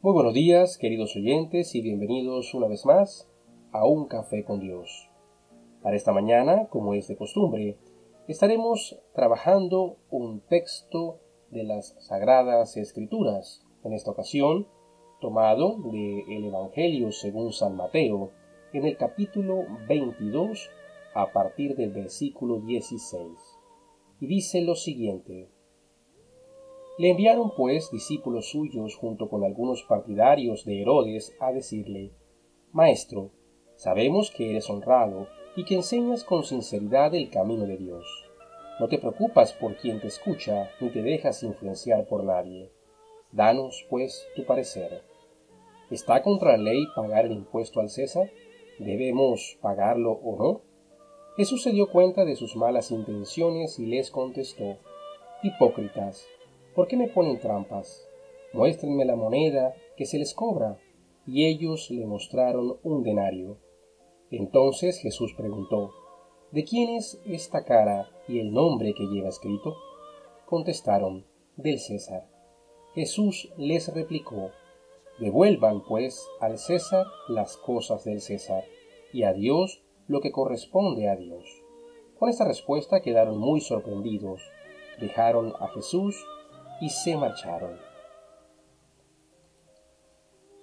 Muy buenos días, queridos oyentes, y bienvenidos una vez más a Un Café con Dios. Para esta mañana, como es de costumbre, estaremos trabajando un texto de las Sagradas Escrituras, en esta ocasión tomado del Evangelio según San Mateo, en el capítulo 22, a partir del versículo 16. Y dice lo siguiente. Le enviaron pues discípulos suyos junto con algunos partidarios de Herodes a decirle, Maestro, sabemos que eres honrado y que enseñas con sinceridad el camino de Dios. No te preocupas por quien te escucha, ni te dejas influenciar por nadie. Danos, pues, tu parecer. ¿Está contra la ley pagar el impuesto al César? ¿Debemos pagarlo o no? Jesús se dio cuenta de sus malas intenciones y les contestó, Hipócritas, ¿Por qué me ponen trampas? Muéstrenme la moneda que se les cobra. Y ellos le mostraron un denario. Entonces Jesús preguntó, ¿De quién es esta cara y el nombre que lleva escrito? Contestaron, del César. Jesús les replicó, Devuelvan pues al César las cosas del César, y a Dios lo que corresponde a Dios. Con esta respuesta quedaron muy sorprendidos. Dejaron a Jesús y se marcharon.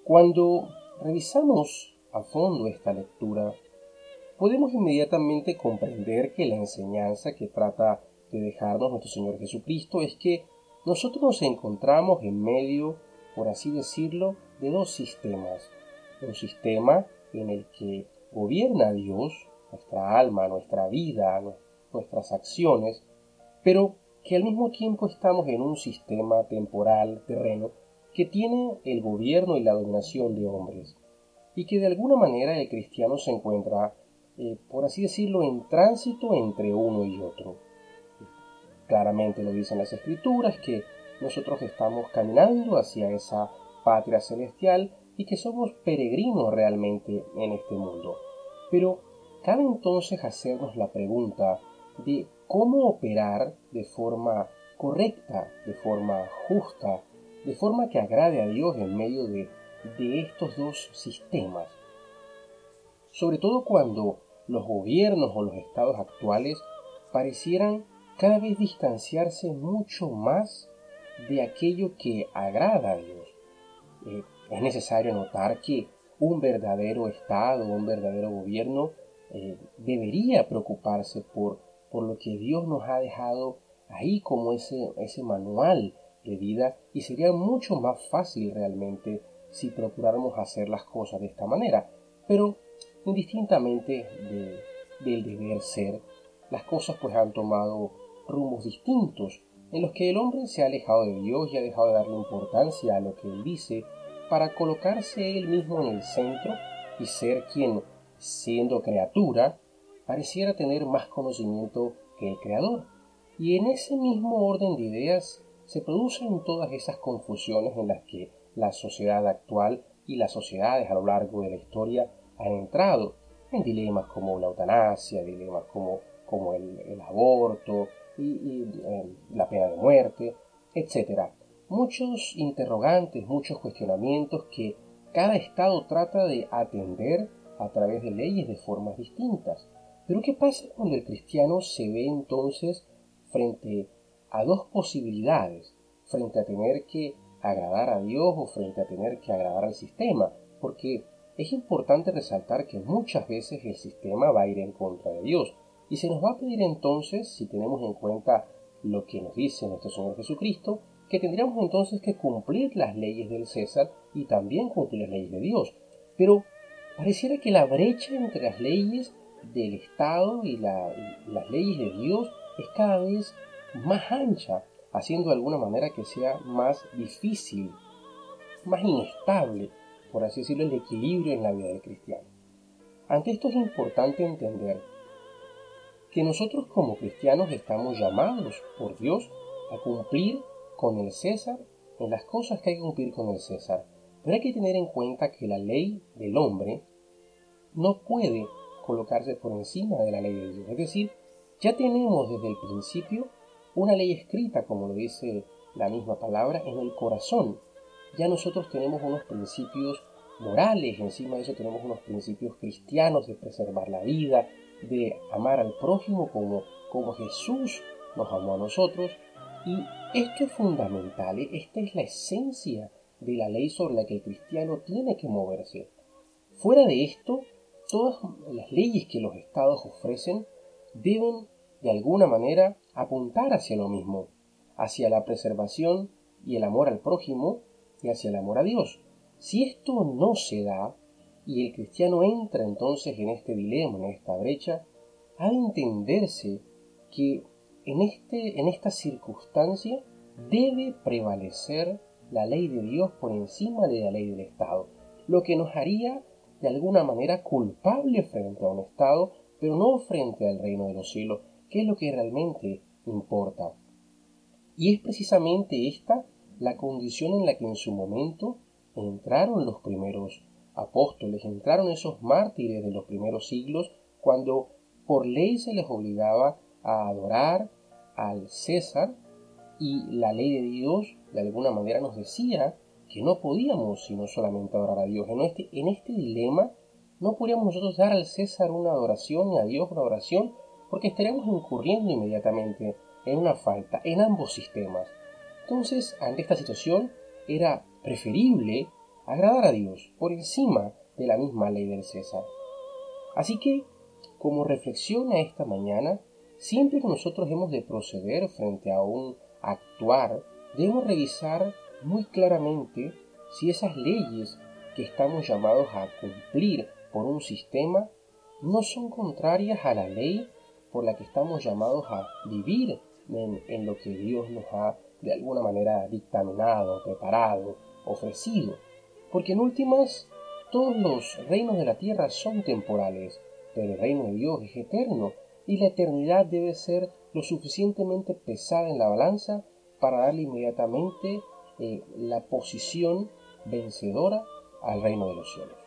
Cuando revisamos a fondo esta lectura, podemos inmediatamente comprender que la enseñanza que trata de dejarnos nuestro Señor Jesucristo es que nosotros nos encontramos en medio, por así decirlo, de dos sistemas. Un sistema en el que gobierna Dios, nuestra alma, nuestra vida, nuestras acciones, pero que al mismo tiempo estamos en un sistema temporal, terreno, que tiene el gobierno y la dominación de hombres, y que de alguna manera el cristiano se encuentra, eh, por así decirlo, en tránsito entre uno y otro. Claramente lo dicen las escrituras que nosotros estamos caminando hacia esa patria celestial y que somos peregrinos realmente en este mundo. Pero cabe entonces hacernos la pregunta de cómo operar de forma correcta, de forma justa, de forma que agrade a Dios en medio de, estos dos sistemas. Sobre todo cuando los gobiernos o los estados actuales parecieran cada vez distanciarse mucho más de aquello que agrada a Dios. Eh, es necesario notar que un verdadero Estado, un verdadero gobierno, eh, debería preocuparse por por lo que Dios nos ha dejado ahí como ese, ese manual de vida y sería mucho más fácil realmente si procuráramos hacer las cosas de esta manera. Pero indistintamente del deber ser, las cosas pues han tomado rumbos distintos en los que el hombre se ha alejado de Dios y ha dejado de darle importancia a lo que él dice para colocarse él mismo en el centro y ser quien, siendo criatura, pareciera tener más conocimiento que el creador. Y en ese mismo orden de ideas se producen todas esas confusiones en las que la sociedad actual y las sociedades a lo largo de la historia han entrado en dilemas como la eutanasia, dilemas como, como el, aborto y, eh, la pena de muerte, etc. Muchos interrogantes, muchos cuestionamientos que cada Estado trata de atender a través de leyes de formas distintas. Pero ¿qué pasa cuando el cristiano se ve entonces frente a dos posibilidades, frente a tener que agradar a Dios o frente a tener que agradar al sistema? Porque es importante resaltar que muchas veces el sistema va a ir en contra de Dios. Y se nos va a pedir entonces, si tenemos en cuenta lo que nos dice nuestro Señor Jesucristo, que tendríamos entonces que cumplir las leyes del César y también cumplir las leyes de Dios. Pero pareciera que la brecha entre las leyes del Estado y, las leyes de Dios es cada vez más ancha, haciendo de alguna manera que sea más difícil, más inestable, por así decirlo, el equilibrio en la vida del cristiano. Ante esto es importante entender que nosotros como cristianos estamos llamados por Dios a cumplir con el César en las cosas que hay que cumplir con el César. Pero hay que tener en cuenta que la ley del hombre no puede colocarse por encima de la ley de Dios. Es decir, ya tenemos desde el principio una ley escrita, como lo dice la misma palabra, en el corazón. ya nosotros tenemos unos principios morales, encima de eso tenemos unos principios cristianos de preservar la vida, de amar al prójimo como, como Jesús nos amó a nosotros. Y esto es fundamental, ¿eh? esta es la esencia de la ley sobre la que el cristiano tiene que moverse. Fuera de esto, todas las leyes que los estados ofrecen deben de alguna manera apuntar hacia lo mismo, hacia la preservación y el amor al prójimo y hacia el amor a Dios. Si esto no se da, y el cristiano entra entonces en este dilema, en esta brecha, ha de entenderse que en, este, en esta circunstancia debe prevalecer la ley de Dios por encima de la ley del Estado, lo que nos haría de alguna manera culpable frente a un Estado, pero no frente al reino de los cielos, que es lo que realmente importa. Y es precisamente esta la condición en la que en su momento entraron los primeros apóstoles, entraron esos mártires de los primeros siglos cuando por ley se les obligaba a adorar al César y la ley de Dios de alguna manera nos decía que no podíamos sino solamente adorar a Dios. En este, en este dilema no podríamos nosotros dar al César una adoración y a Dios una adoración porque estaríamos incurriendo inmediatamente en una falta en ambos sistemas. Entonces, ante esta situación, era preferible agradar a Dios por encima de la misma ley del César. Así que, como reflexión a esta mañana, siempre que nosotros hemos de proceder frente a un actuar, debemos revisar muy claramente si esas leyes que estamos llamados a cumplir por un sistema no son contrarias a la ley por la que estamos llamados a vivir en, lo que Dios nos ha de alguna manera dictaminado, preparado, ofrecido. Porque en últimas, todos los reinos de la tierra son temporales, pero el reino de Dios es eterno y la eternidad debe ser lo suficientemente pesada en la balanza para darle inmediatamente eh, la posición vencedora al reino de los cielos.